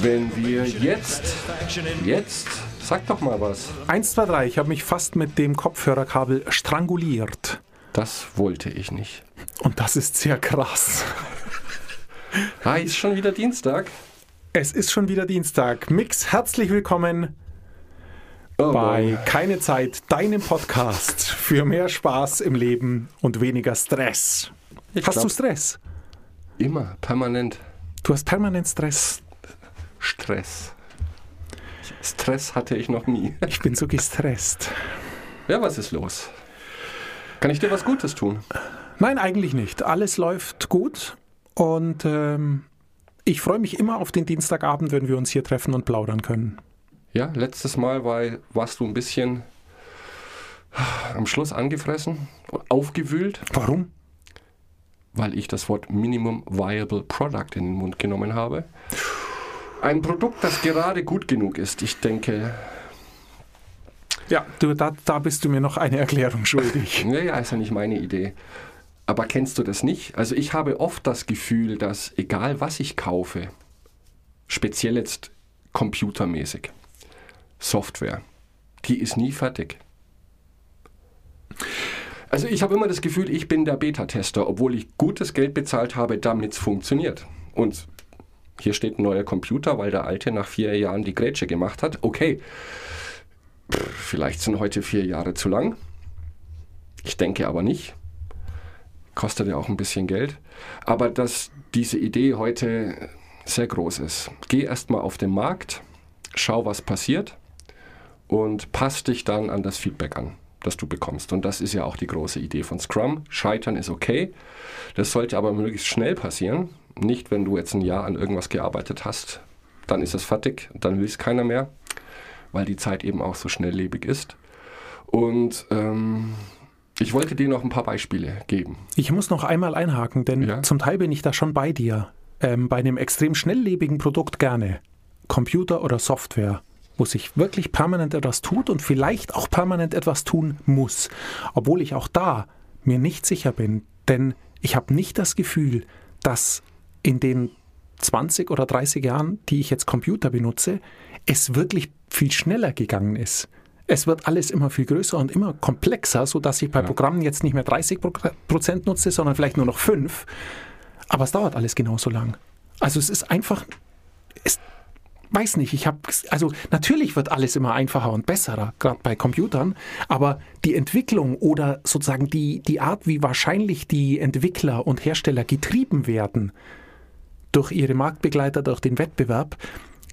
Wenn wir jetzt, jetzt, sag doch mal was. 1, 2, 3, ich habe mich fast mit dem Kopfhörerkabel stranguliert. Das wollte ich nicht. Und das ist sehr krass. Ah, ist schon wieder Dienstag. Es ist schon wieder Dienstag. Mix, herzlich willkommen Oh bei boy. Keine Zeit, deinem Podcast für mehr Spaß im Leben und weniger Stress. Ich Hast glaub- du Stress? Immer, permanent. Du hast permanent Stress. Stress. Stress hatte ich noch nie. Ich bin so gestresst. Ja, was ist los? Kann ich dir was Gutes tun? Nein, eigentlich nicht. Alles läuft gut und ähm, ich freue mich immer auf den Dienstagabend, wenn wir uns hier treffen und plaudern können. Ja, letztes Mal war, warst du ein bisschen am Schluss angefressen, aufgewühlt, Warum? Weil ich das Wort Minimum Viable Product in den Mund genommen habe. Ein Produkt, das gerade gut genug ist. Ich denke, Ja, du, da, da bist du mir noch eine Erklärung schuldig. naja, ist ja nicht meine Idee. Aber kennst du das nicht? Also ich habe oft das Gefühl, dass egal was ich kaufe, speziell jetzt computermäßig, Software, die ist nie fertig. Also ich habe immer das Gefühl, ich bin der Beta-Tester, obwohl ich gutes Geld bezahlt habe, damit es funktioniert. Und hier steht ein neuer Computer, weil der alte nach vier Jahren die Grätsche gemacht hat. Okay, vielleicht sind heute vier Jahre zu lang. Ich denke aber nicht. Kostet ja auch ein bisschen Geld. Aber dass diese Idee heute sehr groß ist. Geh erstmal auf den Markt, schau, was passiert und pass dich dann an das Feedback an, das du bekommst. Und das ist ja auch die große Idee von Scrum. Scheitern ist okay. Das sollte aber möglichst schnell passieren. Nicht, wenn du jetzt ein Jahr an irgendwas gearbeitet hast, dann ist es fertig, dann will es keiner mehr, weil die Zeit eben auch so schnelllebig ist. Und ähm, ich wollte dir noch ein paar Beispiele geben. Ich muss noch einmal einhaken, denn Ja. zum Teil bin ich da schon bei dir. Ähm, bei einem extrem schnelllebigen Produkt gerne. Computer oder Software, wo sich wirklich permanent etwas tut und vielleicht auch permanent etwas tun muss. Obwohl ich auch da mir nicht sicher bin, denn ich habe nicht das Gefühl, dass in den 20 oder 30 Jahren, die ich jetzt Computer benutze, es wirklich viel schneller gegangen ist. Es wird alles immer viel größer und immer komplexer, sodass ich bei Programmen jetzt nicht mehr 30 Pro- Prozent nutze, sondern vielleicht nur noch 5. Aber es dauert alles genauso lang. Also es ist einfach, es weiß nicht, ich habe, also natürlich wird alles immer einfacher und besser, gerade bei Computern, aber die Entwicklung oder sozusagen die, die Art, wie wahrscheinlich die Entwickler und Hersteller getrieben werden durch ihre Marktbegleiter, durch den Wettbewerb,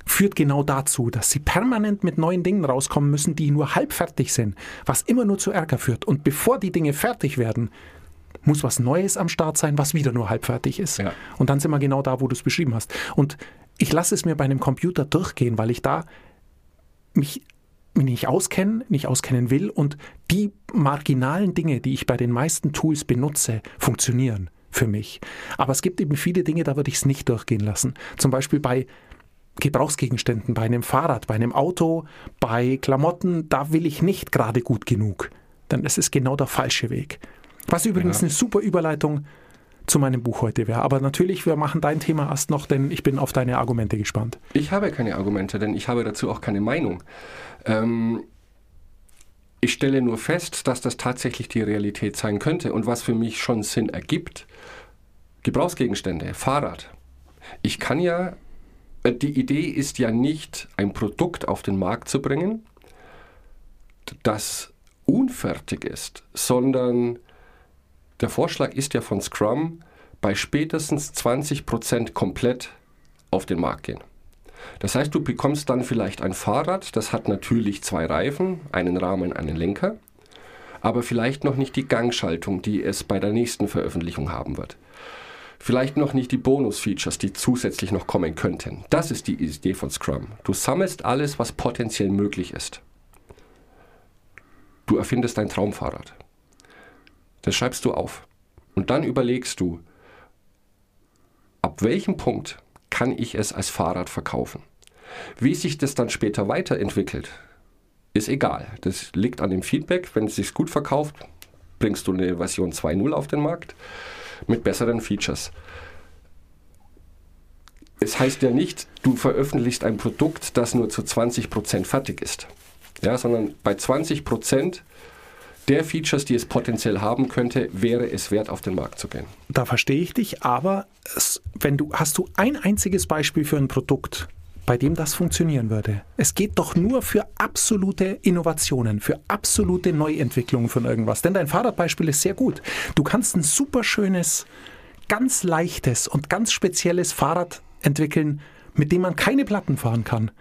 führt genau dazu, dass sie permanent mit neuen Dingen rauskommen müssen, die nur halb fertig sind, was immer nur zu Ärger führt. Und bevor die Dinge fertig werden, muss was Neues am Start sein, was wieder nur halb fertig ist. Ja. Und dann sind wir genau da, wo du es beschrieben hast. Und ich lasse es mir bei einem Computer durchgehen, weil ich da mich nicht auskenne, nicht auskennen will und die marginalen Dinge, die ich bei den meisten Tools benutze, funktionieren für mich. Aber es gibt eben viele Dinge, da würde ich es nicht durchgehen lassen. Zum Beispiel bei Gebrauchsgegenständen, bei einem Fahrrad, bei einem Auto, bei Klamotten, da will ich nicht gerade gut genug. Denn das ist genau der falsche Weg. Was übrigens Ja. eine super Überleitung zu meinem Buch heute wäre. Aber natürlich, wir machen dein Thema erst noch, denn ich bin auf deine Argumente gespannt. Ich habe keine Argumente, denn ich habe dazu auch keine Meinung. Ähm, ich stelle nur fest, dass das tatsächlich die Realität sein könnte und was für mich schon Sinn ergibt. Gebrauchsgegenstände, Fahrrad. Ich kann ja, äh, die Idee ist ja nicht, ein Produkt auf den Markt zu bringen, das unfertig ist, sondern der Vorschlag ist ja von Scrum, bei spätestens 20% komplett auf den Markt gehen. Das heißt, du bekommst dann vielleicht ein Fahrrad, das hat natürlich zwei Reifen, einen Rahmen, einen Lenker, aber vielleicht noch nicht die Gangschaltung, die es bei der nächsten Veröffentlichung haben wird. Vielleicht noch nicht die Bonus-Features, die zusätzlich noch kommen könnten. Das ist die Idee von Scrum. Du sammelst alles, was potenziell möglich ist. Du erfindest ein Traumfahrrad. Das schreibst du auf. Und dann überlegst du, ab welchem Punkt kann ich es als Fahrrad verkaufen? Wie sich das dann später weiterentwickelt, ist egal. Das liegt an dem Feedback. Wenn es sich gut verkauft, bringst du eine Version 2.0 auf den Markt. mit besseren Features. Es heißt ja nicht, du veröffentlichst ein Produkt, das nur zu 20% fertig ist, ja, sondern bei 20% der Features, die es potenziell haben könnte, wäre es wert, auf den Markt zu gehen. Da verstehe ich dich, aber wenn du hast du ein einziges Beispiel für ein Produkt, bei dem das funktionieren würde. Es geht doch nur für absolute Innovationen, für absolute Neuentwicklungen von irgendwas. Denn dein Fahrradbeispiel ist sehr gut. Du kannst ein super schönes, ganz leichtes und ganz spezielles Fahrrad entwickeln, mit dem man keine Platten fahren kann.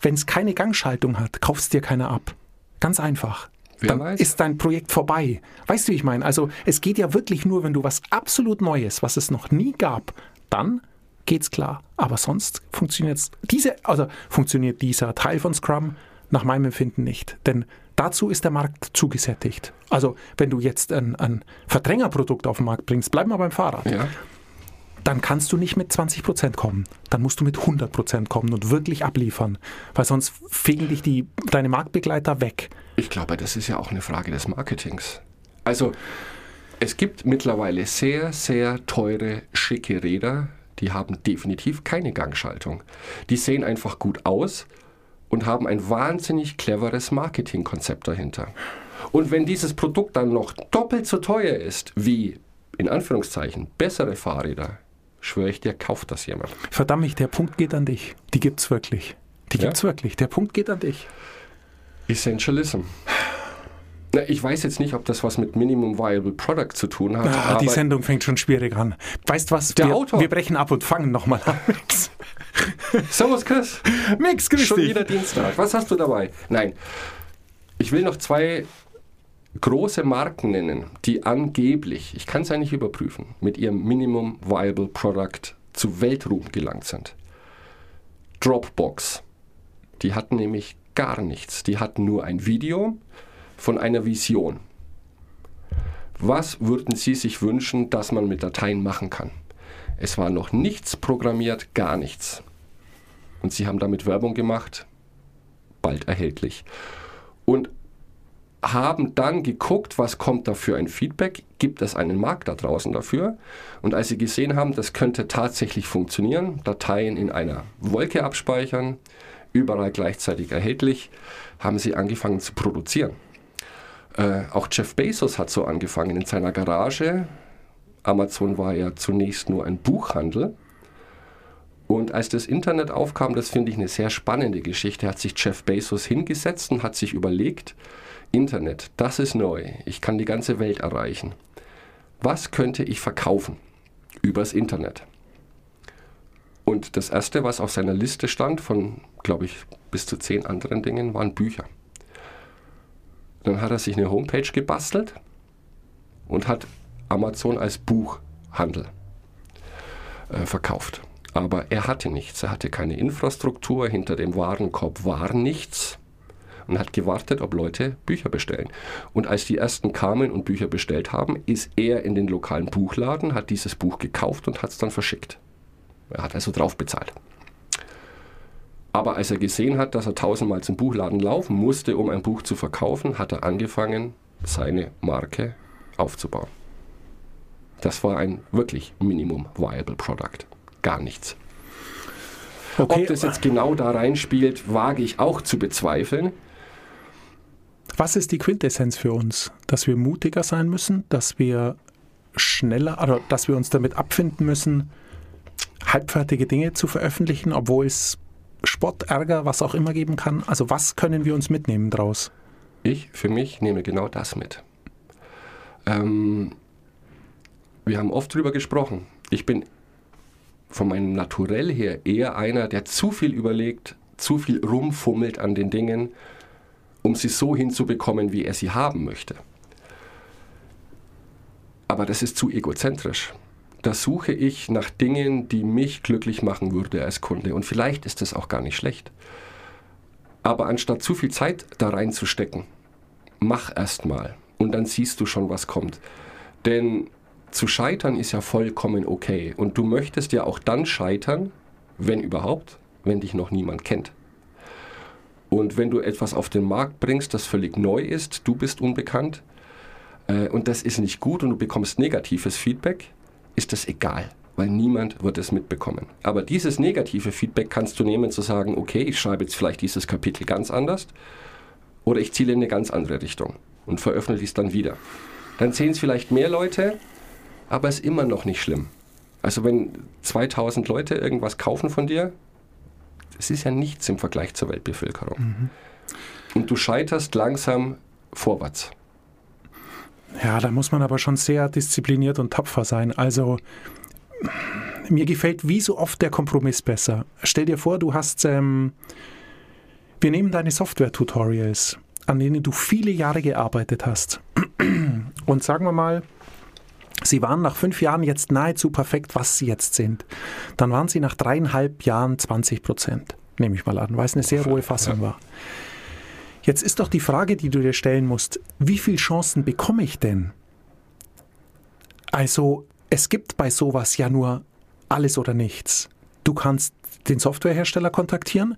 Wenn es keine Gangschaltung hat, kaufst dir keiner ab. Ganz einfach. Wer Dann weiß. ist dein Projekt vorbei. Weißt du, wie ich meine? Also es geht ja wirklich nur, wenn du was absolut Neues, was es noch nie gab, dann geht's klar. Aber sonst funktioniert diese, also funktioniert dieser Teil von Scrum nach meinem Empfinden nicht. Denn dazu ist der Markt zugesättigt. Also wenn du jetzt ein, ein Verdrängerprodukt auf den Markt bringst, bleib mal beim Fahrrad Ja, dann kannst du nicht mit 20% kommen. Dann musst du mit 100% kommen und wirklich abliefern. Weil sonst fegen dich die, deine Marktbegleiter weg. ich glaube, das ist ja auch eine Frage des Marketings. Also, es gibt mittlerweile sehr, sehr teure, schicke Räder, die haben definitiv keine Gangschaltung. Die sehen einfach gut aus und haben ein wahnsinnig cleveres Marketingkonzept dahinter. Und wenn dieses Produkt dann noch doppelt so teuer ist wie, in Anführungszeichen, bessere Fahrräder, schwöre ich dir, kauft das jemand. Verdammt, mich, der Punkt geht an dich. Die gibt's wirklich. Die Ja? gibt's wirklich. Der Punkt geht an dich. Essentialism. Na, ich weiß jetzt nicht, ob das was mit Minimum Viable Product zu tun hat. Ah, die Sendung fängt schon schwierig an. Weißt was? Der wir, Autor. wir brechen ab und fangen nochmal an. Servus Chris, Mix, grüß schon dich. wieder Dienstag. Was hast du dabei? Nein, ich will noch zwei große Marken nennen, die angeblich, ich kann es ja nicht überprüfen, mit ihrem Minimum Viable Product zu Weltruhm gelangt sind. Dropbox. Die hatten nämlich gar nichts. Die hatten nur ein Video von einer Vision. Was würden Sie sich wünschen, dass man mit Dateien machen kann? Es war noch nichts programmiert, gar nichts. Und sie haben damit Werbung gemacht, bald erhältlich. Und haben dann geguckt, was kommt da für ein Feedback, gibt es einen Markt da draußen dafür. Und als sie gesehen haben, das könnte tatsächlich funktionieren, Dateien in einer Wolke abspeichern, überall gleichzeitig erhältlich, haben sie angefangen zu produzieren. Äh, auch Jeff Bezos hat so angefangen in seiner Garage. Amazon war ja zunächst nur ein Buchhandel. Und als das Internet aufkam, das finde ich eine sehr spannende Geschichte, hat sich Jeff Bezos hingesetzt und hat sich überlegt, Internet, das ist neu, ich kann die ganze Welt erreichen. Was könnte ich verkaufen übers Internet? Und das Erste, was auf seiner Liste stand, von, glaube ich, bis zu zehn anderen Dingen, waren Bücher. Dann hat er sich eine Homepage gebastelt und hat Amazon als Buchhandel äh, verkauft. Aber er hatte nichts. Er hatte keine Infrastruktur. Hinter dem Warenkorb war nichts. Und hat gewartet, ob Leute Bücher bestellen. Und als die ersten kamen und Bücher bestellt haben, ist er in den lokalen Buchladen, hat dieses Buch gekauft und hat es dann verschickt. Er hat also drauf bezahlt. Aber als er gesehen hat, dass er tausendmal zum Buchladen laufen musste, um ein Buch zu verkaufen, hat er angefangen, seine Marke aufzubauen. Das war ein wirklich Minimum Viable Product. Gar nichts. Okay, Ob das jetzt genau da reinspielt, wage ich auch zu bezweifeln. was ist die Quintessenz für uns? Dass wir mutiger sein müssen, dass wir schneller, oder dass wir uns damit abfinden müssen, halbfertige Dinge zu veröffentlichen, obwohl es Spott, Ärger, was auch immer geben kann. Also was können wir uns mitnehmen draus? Ich für mich nehme genau das mit. Ähm, wir haben oft drüber gesprochen. Ich bin von meinem Naturell her eher einer, der zu viel überlegt, zu viel rumfummelt an den Dingen, um sie so hinzubekommen, wie er sie haben möchte. Aber das ist zu egozentrisch. Da suche ich nach Dingen, die mich glücklich machen würde als Kunde. Und vielleicht ist das auch gar nicht schlecht. Aber anstatt zu viel Zeit da reinzustecken, mach erst mal und dann siehst du schon, was kommt. Denn zu scheitern ist ja vollkommen okay. Und du möchtest ja auch dann scheitern, wenn überhaupt, wenn dich noch niemand kennt. Und wenn du etwas auf den Markt bringst, das völlig neu ist, du bist unbekannt äh, und das ist nicht gut und du bekommst negatives Feedback, ist das egal, weil niemand wird es mitbekommen. Aber dieses negative Feedback kannst du nehmen, zu sagen, okay, ich schreibe jetzt vielleicht dieses Kapitel ganz anders oder ich ziele in eine ganz andere Richtung und veröffentliche es dann wieder. Dann sehen es vielleicht mehr Leute, aber es ist immer noch nicht schlimm. Also wenn 2000 Leute irgendwas kaufen von dir, das ist ja nichts im Vergleich zur Weltbevölkerung. Mhm. Und du scheiterst langsam vorwärts. Ja, da muss man aber schon sehr diszipliniert und tapfer sein. Also mir gefällt wie so oft der Kompromiss besser. Stell dir vor, du hast, ähm, wir nehmen deine Software-Tutorials, an denen du viele Jahre gearbeitet hast. Und sagen wir mal, sie waren nach fünf Jahren jetzt nahezu perfekt, was sie jetzt sind. Dann waren sie nach dreieinhalb Jahren 20 Prozent, nehme ich mal an, weil es eine sehr hohe Fassung war. Jetzt ist doch die Frage, die du dir stellen musst, wie viele Chancen bekomme ich denn? Also, es gibt bei sowas ja nur alles oder nichts. Du kannst den Softwarehersteller kontaktieren,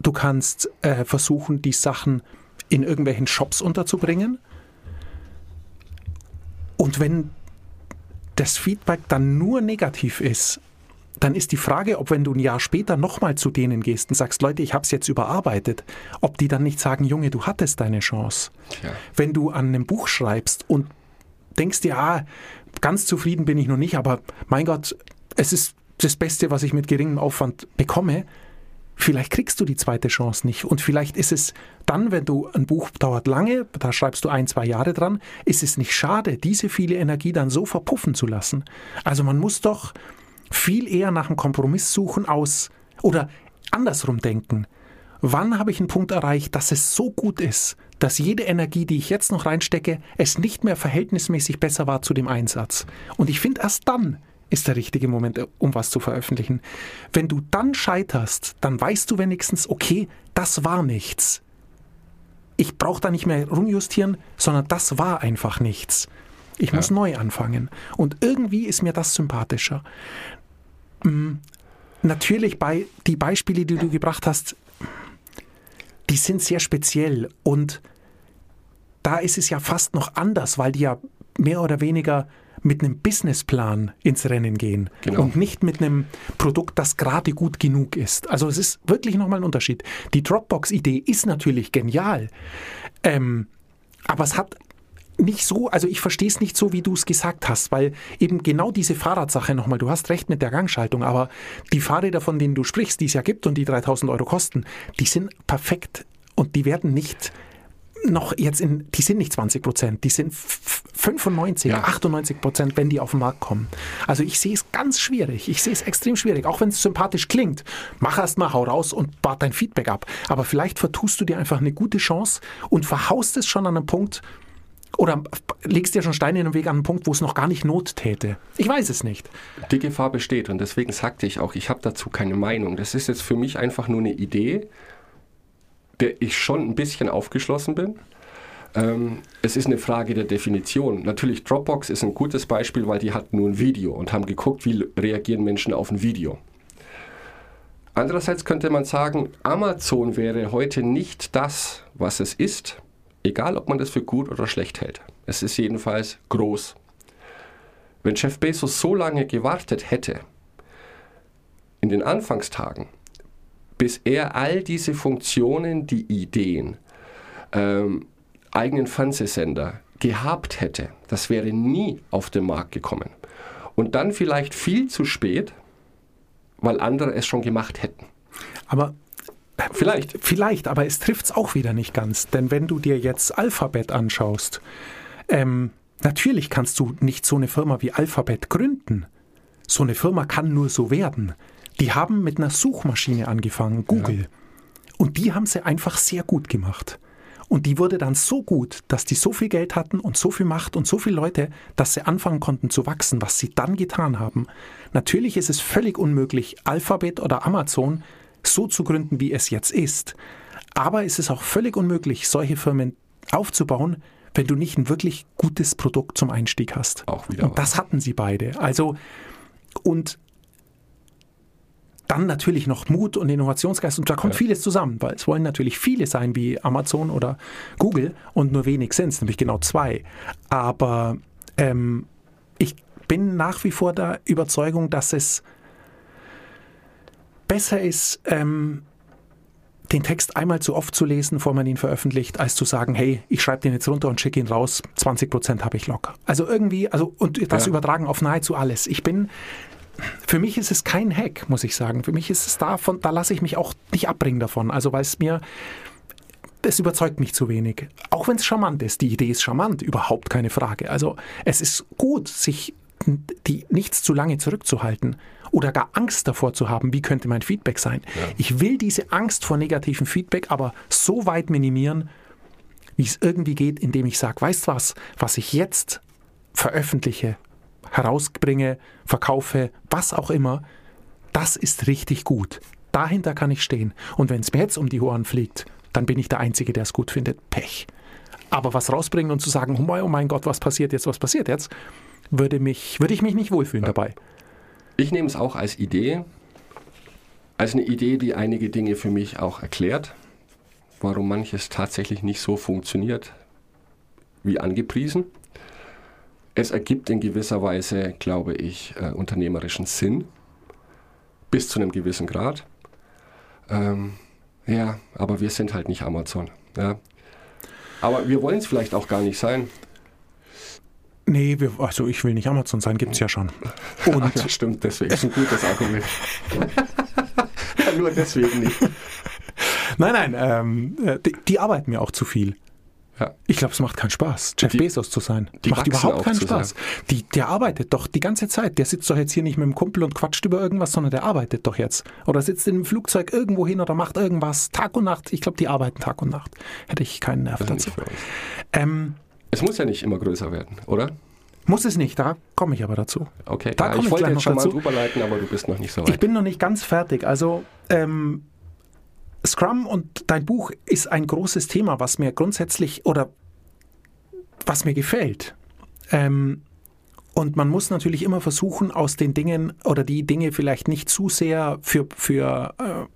du kannst äh, versuchen, die Sachen in irgendwelchen Shops unterzubringen. Und wenn das Feedback dann nur negativ ist, dann ist die Frage, ob wenn du ein Jahr später nochmal zu denen gehst und sagst, Leute, ich habe es jetzt überarbeitet, ob die dann nicht sagen, Junge, du hattest deine Chance. Ja. Wenn du an einem Buch schreibst und denkst dir, ah, ganz zufrieden bin ich noch nicht, aber mein Gott, es ist das Beste, was ich mit geringem Aufwand bekomme, vielleicht kriegst du die zweite Chance nicht. Und vielleicht ist es dann, wenn du ein Buch dauert lange, da schreibst du ein, zwei Jahre dran, ist es nicht schade, diese viele Energie dann so verpuffen zu lassen. Also man muss doch viel eher nach einem Kompromiss suchen aus oder andersrum denken. Wann habe ich einen Punkt erreicht, dass es so gut ist, dass jede Energie, die ich jetzt noch reinstecke, es nicht mehr verhältnismäßig besser war zu dem Einsatz? Und ich finde, erst dann ist der richtige Moment, um was zu veröffentlichen. Wenn du dann scheiterst, dann weißt du wenigstens, okay, das war nichts. Ich brauche da nicht mehr rumjustieren, sondern das war einfach nichts. Ich ja. muss neu anfangen. Und irgendwie ist mir das sympathischer. Mm, natürlich bei die Beispiele, die du gebracht hast, die sind sehr speziell und da ist es ja fast noch anders, weil die ja mehr oder weniger mit einem Businessplan ins Rennen gehen genau. und nicht mit einem Produkt, das gerade gut genug ist. Also es ist wirklich nochmal ein Unterschied. Die Dropbox-Idee ist natürlich genial, ähm, aber es hat nicht so, also ich verstehe es nicht so, wie du es gesagt hast, weil eben genau diese Fahrradsache nochmal, du hast recht mit der Gangschaltung, aber die Fahrräder, von denen du sprichst, die es ja gibt und die 3000 Euro kosten, die sind perfekt und die werden nicht noch jetzt in, die sind nicht 20 Prozent, die sind 95, ja. 98 Prozent, wenn die auf den Markt kommen. Also ich sehe es ganz schwierig. Ich sehe es extrem schwierig, auch wenn es sympathisch klingt. Mach erst mal, hau raus und wart dein Feedback ab. Aber vielleicht vertust du dir einfach eine gute Chance und verhaust es schon an einem Punkt, oder legst dir schon Steine in den Weg an einen Punkt, wo es noch gar nicht Not täte? Ich weiß es nicht. Die Gefahr besteht und deswegen sagte ich auch, ich habe dazu keine Meinung. Das ist jetzt für mich einfach nur eine Idee, der ich schon ein bisschen aufgeschlossen bin. Ähm, es ist eine Frage der Definition. Natürlich, Dropbox ist ein gutes Beispiel, weil die hatten nur ein Video und haben geguckt, wie reagieren Menschen auf ein Video. Andererseits könnte man sagen, Amazon wäre heute nicht das, was es ist, Egal, ob man das für gut oder schlecht hält. Es ist jedenfalls groß. Wenn Jeff Bezos so lange gewartet hätte, in den Anfangstagen, bis er all diese Funktionen, die Ideen, ähm, eigenen Fernsehsender gehabt hätte, das wäre nie auf den Markt gekommen. Und dann vielleicht viel zu spät, weil andere es schon gemacht hätten. Aber Vielleicht. Vielleicht, aber es trifft es auch wieder nicht ganz. Denn wenn du dir jetzt Alphabet anschaust, ähm, natürlich kannst du nicht so eine Firma wie Alphabet gründen. So eine Firma kann nur so werden. Die haben mit einer Suchmaschine angefangen, Google. Ja. Und die haben sie einfach sehr gut gemacht. Und die wurde dann so gut, dass die so viel Geld hatten und so viel Macht und so viele Leute, dass sie anfangen konnten zu wachsen, was sie dann getan haben. Natürlich ist es völlig unmöglich, Alphabet oder Amazon so zu gründen, wie es jetzt ist. Aber es ist auch völlig unmöglich, solche Firmen aufzubauen, wenn du nicht ein wirklich gutes Produkt zum Einstieg hast. Auch wieder. Und das hatten sie beide. Also, und dann natürlich noch Mut und Innovationsgeist und da kommt ja. vieles zusammen, weil es wollen natürlich viele sein wie Amazon oder Google und nur wenig sind es, nämlich genau zwei. Aber ähm, ich bin nach wie vor der Überzeugung, dass es besser ist, ähm, den Text einmal zu oft zu lesen, bevor man ihn veröffentlicht, als zu sagen, hey, ich schreibe den jetzt runter und schicke ihn raus, 20 Prozent habe ich locker. Also irgendwie, also und das Ja. übertragen auf nahezu alles. Ich bin, für mich ist es kein Hack, muss ich sagen. Für mich ist es davon, da lasse ich mich auch nicht abbringen davon. Also weil es mir, es überzeugt mich zu wenig. Auch wenn es charmant ist. Die Idee ist charmant, überhaupt keine Frage. Also es ist gut, sich die nichts zu lange zurückzuhalten oder gar Angst davor zu haben, wie könnte mein Feedback sein. Ich will diese Angst vor negativem Feedback aber so weit minimieren, wie es irgendwie geht, indem ich sage, weißt was, was ich jetzt veröffentliche, herausbringe, verkaufe, was auch immer, das ist richtig gut. Dahinter kann ich stehen. Und wenn es mir jetzt um die Ohren fliegt, dann bin ich der Einzige, der es gut findet. Pech. Aber was rausbringen und zu sagen, oh mein, oh mein Gott, was passiert jetzt, was passiert jetzt, würde, mich, würde ich mich nicht wohlfühlen dabei. Ich nehme es auch als Idee, als eine Idee, die einige Dinge für mich auch erklärt, warum manches tatsächlich nicht so funktioniert wie angepriesen. Es ergibt in gewisser Weise, glaube ich, äh, unternehmerischen Sinn, bis zu einem gewissen Grad. Ähm, ja, aber wir sind halt nicht Amazon. Ja. Aber wir wollen es vielleicht auch gar nicht sein. Nee, wir, also ich will nicht Amazon sein, gibt es ja schon. Und Ach, ja, stimmt, deswegen ist ein gutes Argument. ja, nur deswegen nicht. nein, nein, ähm, äh, die, die arbeiten mir auch zu viel. Ja. Ich glaube, es macht keinen Spaß, Jeff Die- Bezos zu sein. die macht überhaupt keinen Spaß. Die, der arbeitet doch die ganze Zeit. Der sitzt doch jetzt hier nicht mit dem Kumpel und quatscht über irgendwas, sondern der arbeitet doch jetzt. Oder sitzt in einem Flugzeug irgendwo hin oder macht irgendwas Tag und Nacht. Ich glaube, die arbeiten Tag und Nacht. Hätte ich keinen Nerv dazu. Ähm, Es muss ja nicht immer größer werden, oder? muss es nicht, da komme ich aber dazu. Okay, Da ja, komm ich ich wollte jetzt noch schon mal dazu. drüber leiten, aber du bist noch nicht so Ich weit. bin noch nicht ganz fertig. Also ähm, Scrum und dein Buch ist ein großes Thema, was mir grundsätzlich oder was mir gefällt. Ähm, und man muss natürlich immer versuchen, aus den Dingen oder die Dinge vielleicht nicht zu sehr für, für äh,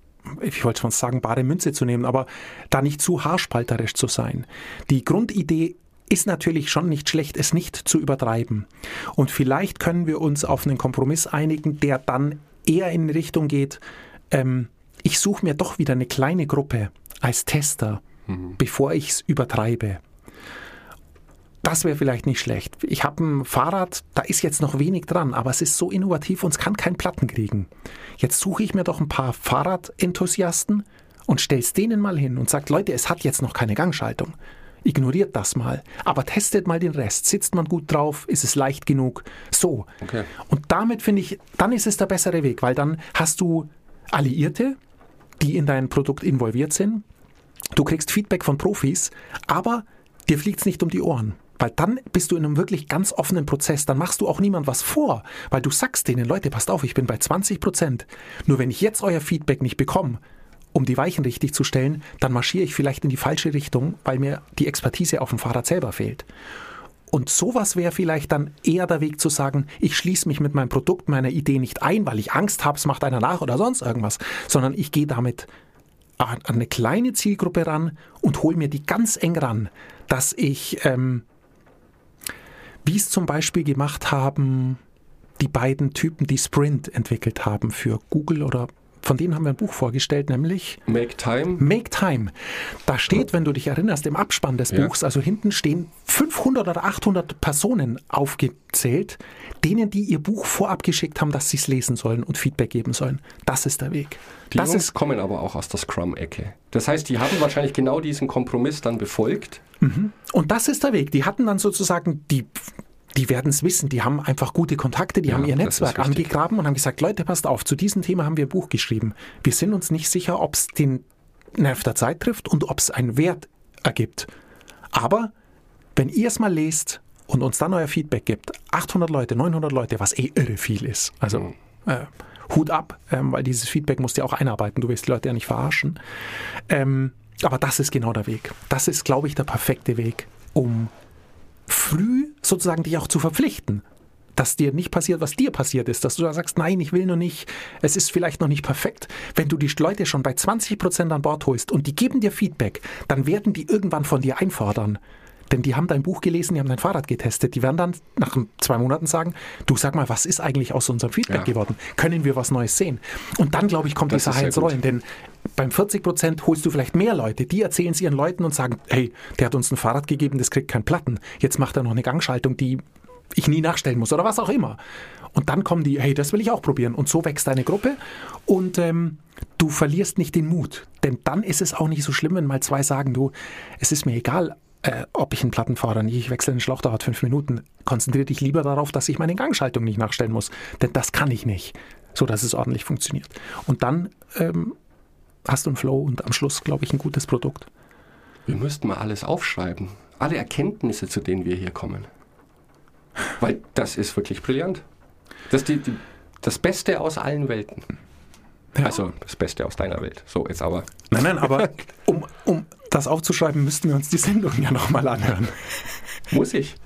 ich wollte schon sagen, bare Münze zu nehmen, aber da nicht zu haarspalterisch zu sein. Die Grundidee ist natürlich schon nicht schlecht, es nicht zu übertreiben. Und vielleicht können wir uns auf einen Kompromiss einigen, der dann eher in Richtung geht, ähm, ich suche mir doch wieder eine kleine Gruppe als Tester, bevor ich es übertreibe. Das wäre vielleicht nicht schlecht. Ich habe ein Fahrrad, da ist jetzt noch wenig dran, aber es ist so innovativ und es kann keinen Platten kriegen. Jetzt suche ich mir doch ein paar Fahrradenthusiasten und stell's denen mal hin und sagt, Leute, es hat jetzt noch keine Gangschaltung. Ignoriert das mal, aber testet mal den Rest. Sitzt man gut drauf? Ist es leicht genug? So. Okay. Und damit finde ich, dann ist es der bessere Weg, weil dann hast du Alliierte, die in dein Produkt involviert sind. Du kriegst Feedback von Profis, aber dir fliegt es nicht um die Ohren. Weil dann bist du in einem wirklich ganz offenen Prozess. Dann machst du auch niemand was vor, weil du sagst denen, Leute, passt auf, ich bin bei 20 Prozent. Nur wenn ich jetzt euer Feedback nicht bekomme, um die Weichen richtig zu stellen, dann marschiere ich vielleicht in die falsche Richtung, weil mir die Expertise auf dem Fahrrad selber fehlt. Und sowas wäre vielleicht dann eher der Weg zu sagen, ich schließe mich mit meinem Produkt, meiner Idee nicht ein, weil ich Angst habe, es macht einer nach oder sonst irgendwas, sondern ich gehe damit an eine kleine Zielgruppe ran und hole mir die ganz eng ran, dass ich, ähm, wie es zum Beispiel gemacht haben, die beiden Typen, die Sprint entwickelt haben für Google oder von denen haben wir ein Buch vorgestellt, nämlich Make Time. Make Time. Da steht, wenn du dich erinnerst, im Abspann des Ja. Buchs, also hinten stehen 500 oder 800 Personen aufgezählt, denen die ihr Buch vorab geschickt haben, dass sie es lesen sollen und Feedback geben sollen. Das ist der Weg. Die das Jungs ist kommen aber auch aus der Scrum-Ecke. Das heißt, die haben wahrscheinlich genau diesen Kompromiss dann befolgt. Und das ist der Weg. Die hatten dann sozusagen die. Die werden es wissen, die haben einfach gute Kontakte, die Ja, haben ihr Netzwerk angegraben und haben gesagt, Leute, passt auf, zu diesem Thema haben wir ein Buch geschrieben. Wir sind uns nicht sicher, ob es den Nerv der Zeit trifft und ob es einen Wert ergibt. Aber wenn ihr es mal lest und uns dann euer Feedback gibt, 800 Leute, 900 Leute, was eh irre viel ist, also äh, Hut ab, ähm, weil dieses Feedback musst du ja auch einarbeiten, du willst die Leute ja nicht verarschen. Ähm, aber das ist genau der Weg. Das ist, glaube ich, der perfekte Weg, um früh sozusagen dich auch zu verpflichten. Dass dir nicht passiert, was dir passiert ist, dass du da sagst, nein, ich will nur nicht, es ist vielleicht noch nicht perfekt. Wenn du die Leute schon bei 20% an Bord holst und die geben dir Feedback, dann werden die irgendwann von dir einfordern. Denn die haben dein Buch gelesen, die haben dein Fahrrad getestet. Die werden dann nach zwei Monaten sagen, du sag mal, was ist eigentlich aus unserem Feedback Ja. geworden? Können wir was Neues sehen? Und dann, glaube ich, kommt Das die ist Sache sehr ins gut. Rollen. Denn beim 40 Prozent holst du vielleicht mehr Leute, die erzählen es ihren Leuten und sagen, hey, der hat uns ein Fahrrad gegeben, das kriegt keinen Platten. Jetzt macht er noch eine Gangschaltung, die ich nie nachstellen muss oder was auch immer. Und dann kommen die, hey, das will ich auch probieren. Und so wächst deine Gruppe und ähm, du verlierst nicht den Mut. Denn dann ist es auch nicht so schlimm, wenn mal zwei sagen, du, es ist mir egal, äh, ob ich einen Platten fahre oder nicht, ich wechsle den Schlauch, dauert fünf Minuten. Konzentriere dich lieber darauf, dass ich meine Gangschaltung nicht nachstellen muss. Denn das kann ich nicht, so dass es ordentlich funktioniert. Und dann ähm, hast du einen Flow und am Schluss, glaube ich, ein gutes Produkt. Wir müssten mal alles aufschreiben. Alle Erkenntnisse, zu denen wir hier kommen. Weil das ist wirklich brillant. Das ist die, die, das Beste aus allen Welten. Ja. Also das Beste aus deiner Welt. So, jetzt aber. Nein, nein, aber um, um das aufzuschreiben, müssten wir uns die Sendung ja nochmal anhören. Muss ich.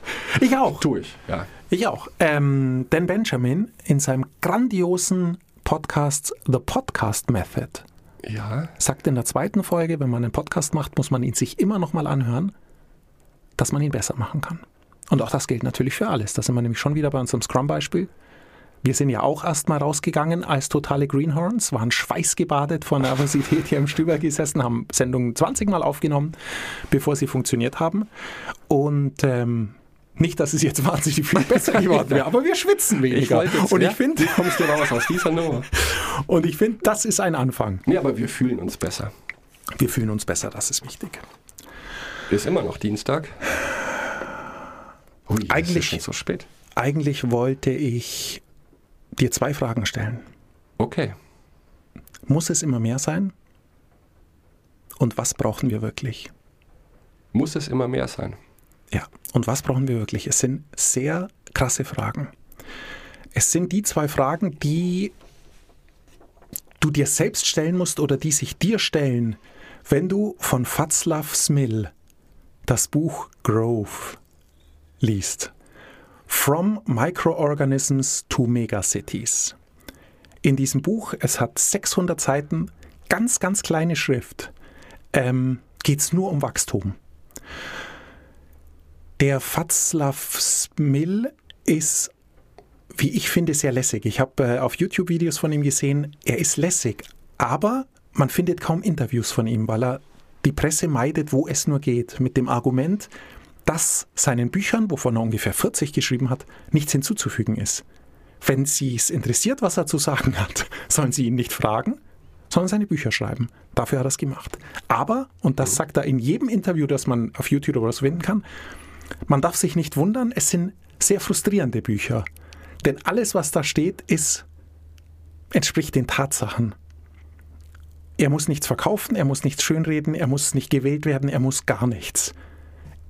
Ich auch. Tu ich, ja. Ich auch. Ähm, Dan Benjamin in seinem grandiosen Podcast The Podcast Method Ja, sagt in der zweiten Folge, wenn man einen Podcast macht, muss man ihn sich immer nochmal anhören, dass man ihn besser machen kann. Und auch das gilt natürlich für alles. Da sind wir nämlich schon wieder bei unserem Scrum-Beispiel. Wir sind ja auch erstmal rausgegangen als totale Greenhorns, waren schweißgebadet vor Nervosität hier im Stüber gesessen, haben Sendungen 20 Mal aufgenommen, bevor sie funktioniert haben. Und ähm, nicht, dass es jetzt wahnsinnig viel besser geworden wäre, aber wir schwitzen weniger. wollte jetzt- und ja, ich finde, kommst du raus aus dieser Nummer? und ich finde, das ist ein Anfang. Nee, aber wir fühlen uns besser. Wir fühlen uns besser, das ist wichtig. Ist immer noch Dienstag. Ui, Eigentlich- ist so spät. Eigentlich wollte ich dir zwei Fragen stellen. Okay. Muss es immer mehr sein? Und was brauchen wir wirklich? Muss es immer mehr sein? Ja, und was brauchen wir wirklich? Es sind sehr krasse Fragen. Es sind die zwei Fragen, die du dir selbst stellen musst oder die sich dir stellen, wenn du von Václav Smil das Buch Growth liest. From Microorganisms to Megacities. In diesem Buch, es hat 600 Seiten, ganz, ganz kleine Schrift, ähm, geht es nur um Wachstum. Der Václav Smil ist, wie ich finde, sehr lässig. Ich habe äh, auf YouTube-Videos von ihm gesehen, er ist lässig, aber man findet kaum Interviews von ihm, weil er die Presse meidet, wo es nur geht, mit dem Argument, dass seinen Büchern, wovon er ungefähr 40 geschrieben hat, nichts hinzuzufügen ist. Wenn Sie es interessiert, was er zu sagen hat, sollen Sie ihn nicht fragen, sondern seine Bücher schreiben. Dafür hat er es gemacht. Aber, und das sagt er in jedem Interview, das man auf YouTube oder so finden kann, man darf sich nicht wundern, es sind sehr frustrierende Bücher. Denn alles, was da steht, ist, entspricht den Tatsachen. Er muss nichts verkaufen, er muss nichts schönreden, er muss nicht gewählt werden, er muss gar nichts.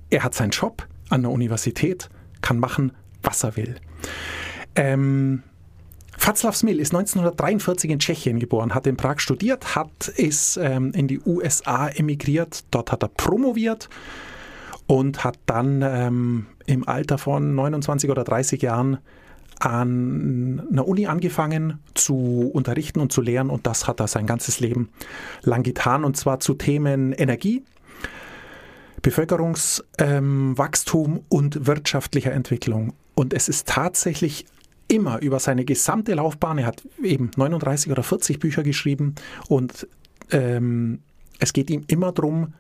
Er hat seinen Job an der Universität, kann machen, was er will. Ähm, Václav Smil ist 1943 in Tschechien geboren, hat in Prag studiert, hat, ist ähm, in die USA emigriert, dort hat er promoviert und hat dann ähm, im Alter von 29 oder 30 Jahren an einer Uni angefangen zu unterrichten und zu lehren und das hat er sein ganzes Leben lang getan und zwar zu Themen Energie, Bevölkerungswachstum und wirtschaftlicher Entwicklung. Und es ist tatsächlich immer über seine gesamte Laufbahn, er hat eben 39 oder 40 Bücher geschrieben und ähm, es geht ihm immer darum,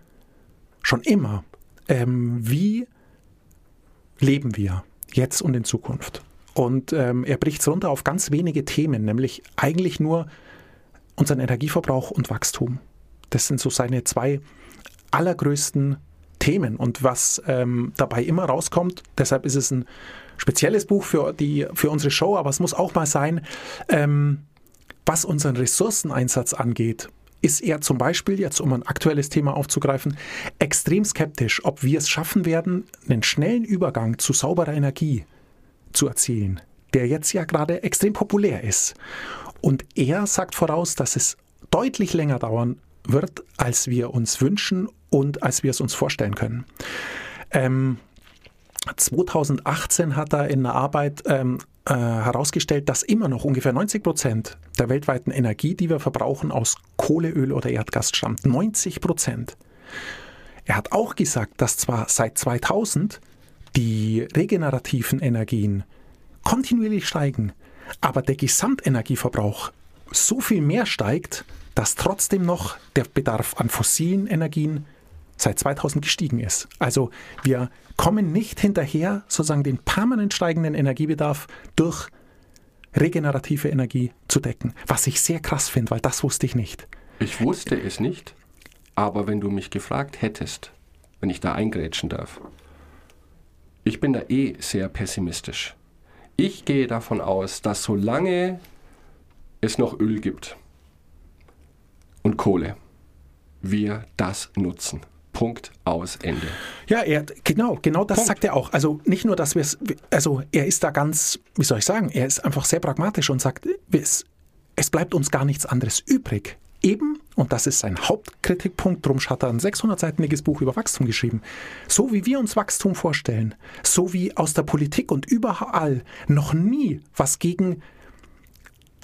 schon immer, ähm, wie leben wir jetzt und in Zukunft. Und ähm, er bricht es runter auf ganz wenige Themen, nämlich eigentlich nur unseren Energieverbrauch und Wachstum. Das sind so seine zwei allergrößten Themen. Und was ähm, dabei immer rauskommt, deshalb ist es ein spezielles Buch für, die, für unsere Show, aber es muss auch mal sein, ähm, was unseren Ressourceneinsatz angeht, ist er zum Beispiel, jetzt um ein aktuelles Thema aufzugreifen, extrem skeptisch, ob wir es schaffen werden, einen schnellen Übergang zu sauberer Energie zu erzielen, der jetzt ja gerade extrem populär ist. Und er sagt voraus, dass es deutlich länger dauern wird, als wir uns wünschen und als wir es uns vorstellen können. Ähm, 2018 hat er in einer Arbeit ähm, äh, herausgestellt, dass immer noch ungefähr 90 Prozent der weltweiten Energie, die wir verbrauchen, aus Kohle, Öl oder Erdgas stammt. 90 Prozent. Er hat auch gesagt, dass zwar seit 2000 die regenerativen Energien kontinuierlich steigen, aber der Gesamtenergieverbrauch so viel mehr steigt, dass trotzdem noch der Bedarf an fossilen Energien seit 2000 gestiegen ist. Also wir kommen nicht hinterher, sozusagen den permanent steigenden Energiebedarf durch regenerative Energie zu decken. Was ich sehr krass finde, weil das wusste ich nicht. Ich wusste es nicht, aber wenn du mich gefragt hättest, wenn ich da eingrätschen darf, ich bin da eh sehr pessimistisch. Ich gehe davon aus, dass solange es noch Öl gibt und Kohle, wir das nutzen. Punkt aus Ende. Ja, er, genau, genau das Punkt. sagt er auch. Also nicht nur, dass wir es, also er ist da ganz, wie soll ich sagen, er ist einfach sehr pragmatisch und sagt, es, es bleibt uns gar nichts anderes übrig. Eben, und das ist sein Hauptkritikpunkt, drum hat er ein 600-seitiges Buch über Wachstum geschrieben, so wie wir uns Wachstum vorstellen, so wie aus der Politik und überall noch nie was gegen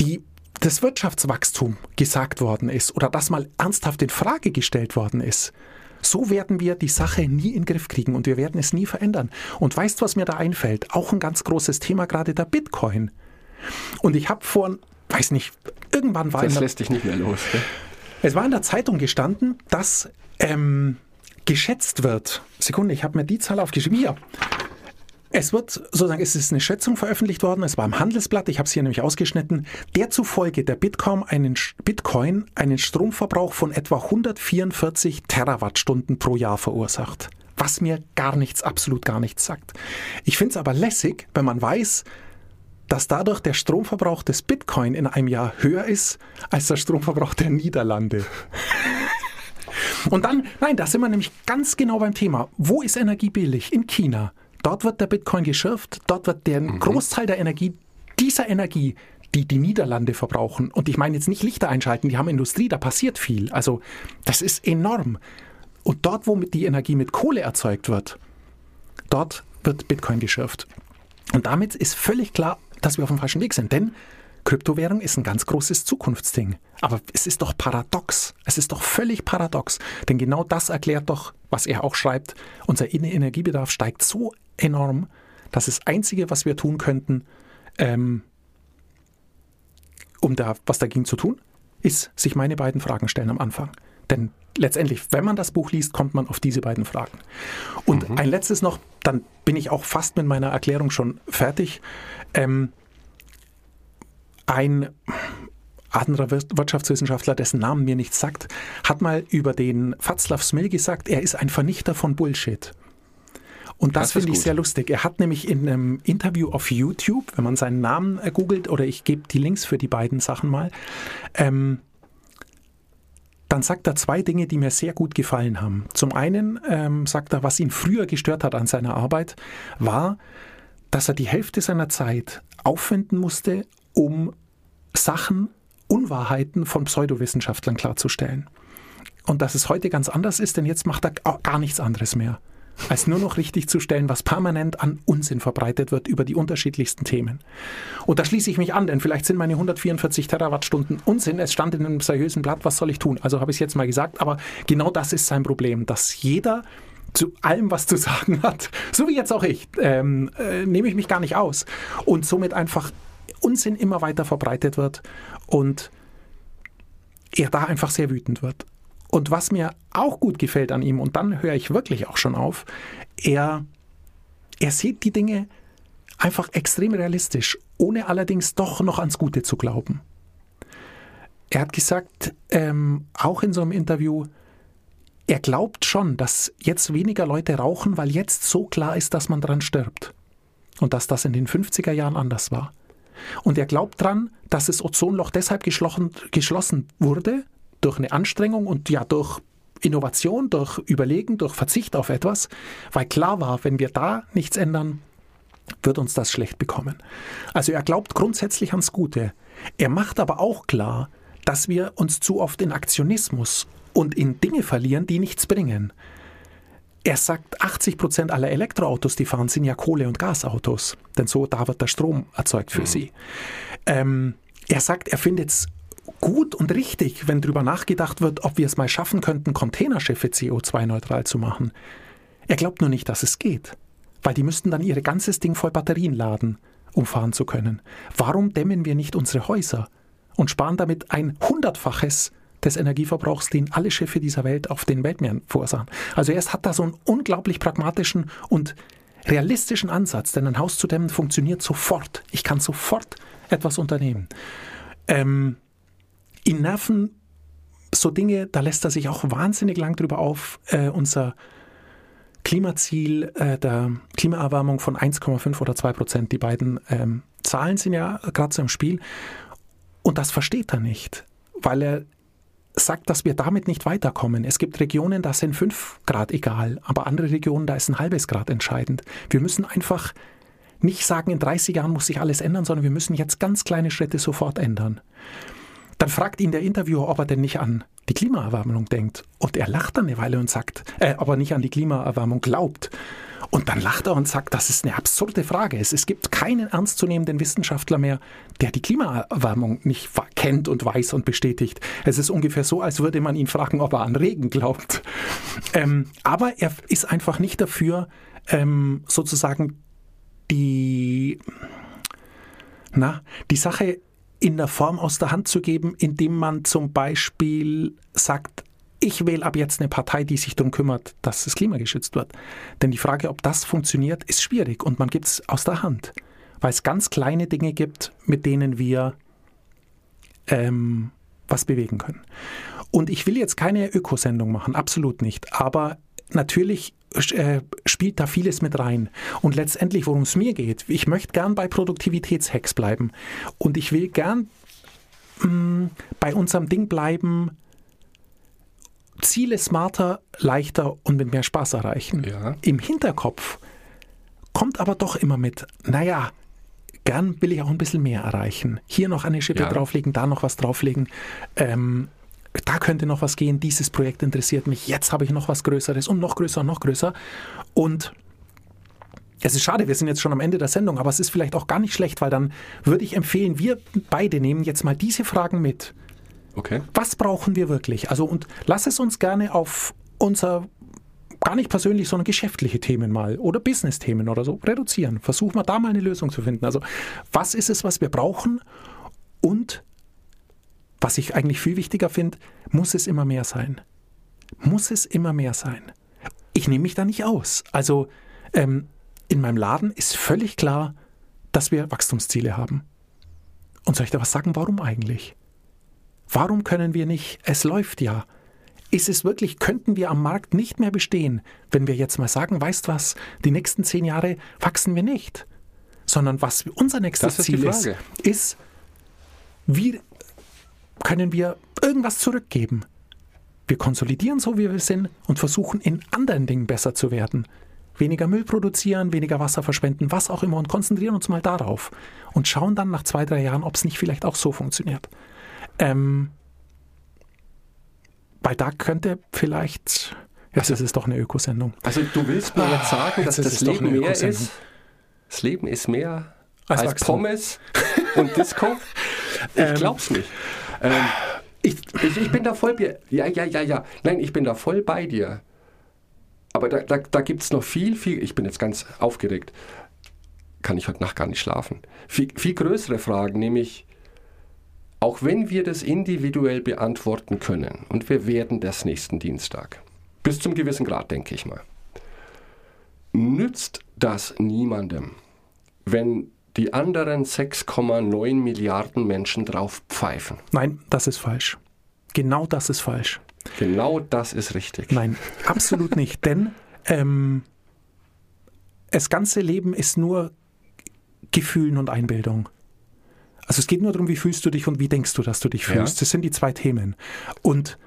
die das Wirtschaftswachstum gesagt worden ist oder das mal ernsthaft in Frage gestellt worden ist, so werden wir die Sache nie in den Griff kriegen und wir werden es nie verändern. Und weißt, was mir da einfällt? Auch ein ganz großes Thema, gerade der Bitcoin. Und ich habe vor, weiß nicht, irgendwann war... Das der, lässt dich nicht mehr los. Ne? Es war in der Zeitung gestanden, dass ähm, geschätzt wird. Sekunde, ich habe mir die Zahl aufgeschrieben. Hier. Es wird sozusagen, es ist eine Schätzung veröffentlicht worden, es war im Handelsblatt, ich habe es hier nämlich ausgeschnitten, der zufolge der Bitcoin einen, Bitcoin einen Stromverbrauch von etwa 144 Terawattstunden pro Jahr verursacht. Was mir gar nichts, absolut gar nichts sagt. Ich finde es aber lässig, wenn man weiß, dass dadurch der Stromverbrauch des Bitcoin in einem Jahr höher ist als der Stromverbrauch der Niederlande. Und dann, nein, da sind wir nämlich ganz genau beim Thema. Wo ist Energie billig? In China. Dort wird der Bitcoin geschürft, dort wird der mhm. Großteil der Energie, dieser Energie, die die Niederlande verbrauchen, und ich meine jetzt nicht Lichter einschalten, die haben Industrie, da passiert viel. Also das ist enorm. Und dort, wo die Energie mit Kohle erzeugt wird, dort wird Bitcoin geschürft. Und damit ist völlig klar, dass wir auf dem falschen Weg sind. Denn Kryptowährung ist ein ganz großes Zukunftsding. Aber es ist doch paradox. Es ist doch völlig paradox. Denn genau das erklärt doch, was er auch schreibt. Unser Energiebedarf steigt so enorm, dass das Einzige, was wir tun könnten, ähm, um da was dagegen zu tun, ist sich meine beiden Fragen stellen am Anfang. Denn letztendlich, wenn man das Buch liest, kommt man auf diese beiden Fragen. Und mhm. ein letztes noch, dann bin ich auch fast mit meiner Erklärung schon fertig. Ähm, ein anderer Wirtschaftswissenschaftler, dessen Namen mir nichts sagt, hat mal über den Václav Smil gesagt, er ist ein Vernichter von Bullshit. Und das, das finde ich sehr lustig. Er hat nämlich in einem Interview auf YouTube, wenn man seinen Namen äh, googelt, oder ich gebe die Links für die beiden Sachen mal, ähm, dann sagt er zwei Dinge, die mir sehr gut gefallen haben. Zum einen ähm, sagt er, was ihn früher gestört hat an seiner Arbeit, war, dass er die Hälfte seiner Zeit aufwenden musste, um Sachen, Unwahrheiten von Pseudowissenschaftlern klarzustellen. Und dass es heute ganz anders ist, denn jetzt macht er gar nichts anderes mehr, als nur noch richtig zu stellen, was permanent an Unsinn verbreitet wird über die unterschiedlichsten Themen. Und da schließe ich mich an, denn vielleicht sind meine 144 Terawattstunden Unsinn. Es stand in einem seriösen Blatt, was soll ich tun? Also habe ich es jetzt mal gesagt, aber genau das ist sein Problem, dass jeder zu allem was zu sagen hat, so wie jetzt auch ich, ähm, äh, nehme ich mich gar nicht aus und somit einfach Unsinn immer weiter verbreitet wird und er da einfach sehr wütend wird. Und was mir auch gut gefällt an ihm, und dann höre ich wirklich auch schon auf, er, er sieht die Dinge einfach extrem realistisch, ohne allerdings doch noch ans Gute zu glauben. Er hat gesagt, ähm, auch in so einem Interview, er glaubt schon, dass jetzt weniger Leute rauchen, weil jetzt so klar ist, dass man dran stirbt. Und dass das in den 50er Jahren anders war. Und er glaubt dran, dass das Ozonloch deshalb geschlossen, geschlossen wurde, durch eine Anstrengung und ja durch Innovation, durch Überlegen, durch Verzicht auf etwas, weil klar war, wenn wir da nichts ändern, wird uns das schlecht bekommen. Also er glaubt grundsätzlich ans Gute. Er macht aber auch klar, dass wir uns zu oft in Aktionismus und in Dinge verlieren, die nichts bringen. Er sagt, 80 Prozent aller Elektroautos, die fahren, sind ja Kohle- und Gasautos. Denn so, da wird der Strom erzeugt für mhm. sie. Ähm, er sagt, er findet es gut und richtig, wenn darüber nachgedacht wird, ob wir es mal schaffen könnten, Containerschiffe CO2-neutral zu machen. Er glaubt nur nicht, dass es geht, weil die müssten dann ihr ganzes Ding voll Batterien laden, um fahren zu können. Warum dämmen wir nicht unsere Häuser und sparen damit ein hundertfaches des Energieverbrauchs, den alle Schiffe dieser Welt auf den Weltmeeren verursachen? Also er hat da so einen unglaublich pragmatischen und realistischen Ansatz, denn ein Haus zu dämmen funktioniert sofort. Ich kann sofort etwas unternehmen. Ähm, ihn nerven so Dinge, da lässt er sich auch wahnsinnig lang drüber auf. Äh, unser Klimaziel äh, der Klimaerwärmung von 1,5 oder 2 Prozent, die beiden ähm, Zahlen sind ja gerade so im Spiel. Und das versteht er nicht, weil er sagt, dass wir damit nicht weiterkommen. Es gibt Regionen, da sind 5 Grad egal, aber andere Regionen, da ist ein halbes Grad entscheidend. Wir müssen einfach nicht sagen, in 30 Jahren muss sich alles ändern, sondern wir müssen jetzt ganz kleine Schritte sofort ändern. Dann fragt ihn der Interviewer, ob er denn nicht an die Klimaerwärmung denkt. Und er lacht dann eine Weile und sagt, äh, ob er nicht an die Klimaerwärmung glaubt. Und dann lacht er und sagt, das ist eine absurde Frage. Es, es gibt keinen ernstzunehmenden Wissenschaftler mehr, der die Klimaerwärmung nicht kennt und weiß und bestätigt. Es ist ungefähr so, als würde man ihn fragen, ob er an Regen glaubt. Ähm, aber er ist einfach nicht dafür, ähm, sozusagen die, na, die Sache in der Form aus der Hand zu geben, indem man zum Beispiel sagt, ich wähle ab jetzt eine Partei, die sich darum kümmert, dass das Klima geschützt wird. Denn die Frage, ob das funktioniert, ist schwierig und man gibt es aus der Hand, weil es ganz kleine Dinge gibt, mit denen wir ähm, was bewegen können. Und ich will jetzt keine Ökosendung machen, absolut nicht. Aber natürlich äh, spielt da vieles mit rein. Und letztendlich, worum es mir geht, ich möchte gern bei Produktivitätshacks bleiben. Und ich will gern mh, mm, bei unserem Ding bleiben, Ziele smarter, leichter und mit mehr Spaß erreichen. Ja. Im Hinterkopf kommt aber doch immer mit, naja, gern will ich auch ein bisschen mehr erreichen. Hier noch eine Schippe ja. drauflegen, da noch was drauflegen. Ähm, da könnte noch was gehen, dieses Projekt interessiert mich, jetzt habe ich noch was Größeres und noch größer und noch größer. Und es ist schade, wir sind jetzt schon am Ende der Sendung, aber es ist vielleicht auch gar nicht schlecht, weil dann würde ich empfehlen, wir beide nehmen jetzt mal diese Fragen mit. Okay. Was brauchen wir wirklich? Also und lass es uns gerne auf unser gar nicht persönlich, sondern geschäftliche Themen mal oder Business-Themen oder so reduzieren. Versuchen wir da mal eine Lösung zu finden. Also was ist es, was wir brauchen und was ich eigentlich viel wichtiger finde, muss es immer mehr sein. Muss es immer mehr sein. Ich nehme mich da nicht aus. Also ähm, in meinem Laden ist völlig klar, dass wir Wachstumsziele haben. Und soll ich da was sagen, warum eigentlich? Warum können wir nicht? Es läuft ja. Ist es wirklich, könnten wir am Markt nicht mehr bestehen, wenn wir jetzt mal sagen, weißt was, die nächsten zehn Jahre wachsen wir nicht, sondern was unser nächstes ist Ziel ist, ist, wie können wir irgendwas zurückgeben. Wir konsolidieren so, wie wir sind und versuchen in anderen Dingen besser zu werden. Weniger Müll produzieren, weniger Wasser verschwenden, was auch immer und konzentrieren uns mal darauf und schauen dann nach zwei, drei Jahren, ob es nicht vielleicht auch so funktioniert. Ähm, weil da könnte vielleicht, jetzt ist es doch eine Ökosendung. Also du willst mir jetzt sagen, dass das Leben mehr ist, das Leben ist mehr als, als Pommes und Disco? Ich ähm, glaub's nicht. Ähm, ich, ich, ich, bin da voll bei Ja, ja, ja, ja. Nein, ich bin da voll bei dir. Aber da, da, da gibt es noch viel, viel. Ich bin jetzt ganz aufgeregt. Kann ich heute Nacht gar nicht schlafen. Viel, viel größere Fragen, nämlich, auch wenn wir das individuell beantworten können, und wir werden das nächsten Dienstag, bis zum gewissen Grad, denke ich mal, nützt das niemandem, wenn die anderen 6,9 Milliarden Menschen drauf pfeifen. Nein, das ist falsch. Genau das ist falsch. Genau das ist richtig. Nein, absolut nicht. Denn ähm, das ganze Leben ist nur Gefühlen und Einbildung. Also es geht nur darum, wie fühlst du dich und wie denkst du, dass du dich fühlst. Ja. Das sind die zwei Themen. Und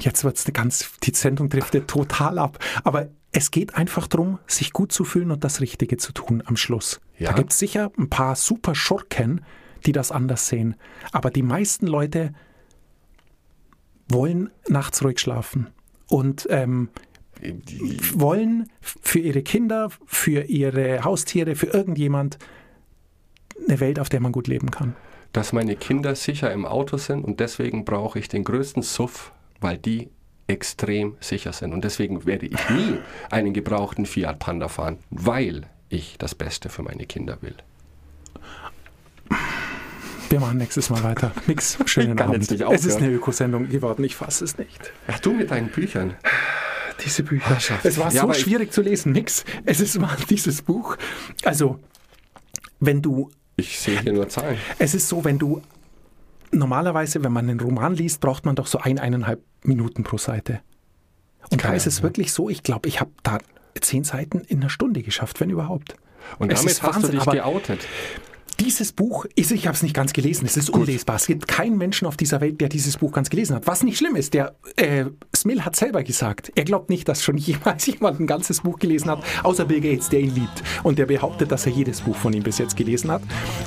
jetzt wird es eine ganz, die Sendung driftet total ab. Aber es geht einfach darum, sich gut zu fühlen und das Richtige zu tun am Schluss. Ja. Da gibt es sicher ein paar super Schurken, die das anders sehen. Aber die meisten Leute wollen nachts ruhig schlafen und ähm, wollen für ihre Kinder, für ihre Haustiere, für irgendjemand eine Welt, auf der man gut leben kann. dass meine Kinder sicher im Auto sind und deswegen brauche ich den größten Suff, weil die extrem sicher sind. Und deswegen werde ich nie einen gebrauchten Fiat Panda fahren, weil ich das Beste für meine Kinder will. Wir machen nächstes Mal weiter. Nix, schönen Ich kann Abend. jetzt nicht es ist eine Ökosendung geworden, ich fasse es nicht. Ach, du mit deinen Büchern. Diese Bücher. Schafft. Es war Ja, so schwierig zu lesen, nix. Es ist war dieses Buch. Also, wenn du, Ich sehe hier nur Zahlen. es ist so, wenn du normalerweise, wenn man einen Roman liest, braucht man doch so ein, eineinhalb Minuten pro Seite. Und da Keine ist es Ahnung. wirklich so, ich glaube, ich habe da zehn Seiten in einer Stunde geschafft, wenn überhaupt. Und Es damit ist hast Wahnsinn, du dich geoutet. Dieses Buch, ist, ich habe es nicht ganz gelesen, es ist unlesbar. Es gibt keinen Menschen auf dieser Welt, der dieses Buch ganz gelesen hat. Was nicht schlimm ist, der äh, Smill hat selber gesagt, er glaubt nicht, dass schon jemals jemand ein ganzes Buch gelesen hat, außer Bill Gates, der ihn liebt. Und der behauptet, dass er jedes Buch von ihm bis jetzt gelesen hat.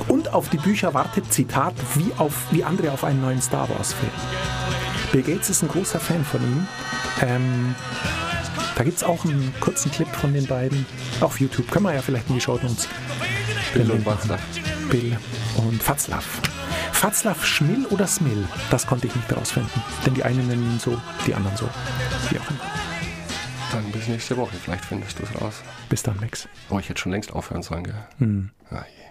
Und auf die Bücher wartet, Zitat, wie, auf, wie andere auf einen neuen Star Wars-Film. Bill Gates ist ein großer Fan von ihm. Ähm, da gibt es auch einen kurzen Clip von den beiden auf YouTube. Können wir ja vielleicht in die Show Notes Bill und Watzlaw. Bill und Fatzlaff. Fatzlaff Schmill oder Smill? Das konnte ich nicht herausfinden. Denn die einen nennen ihn so, die anderen so. Wie auch immer. Dann bis nächste Woche. Vielleicht findest du es raus. Bis dann, Max. Oh, ich hätte schon längst aufhören sollen, gell? Ah, je.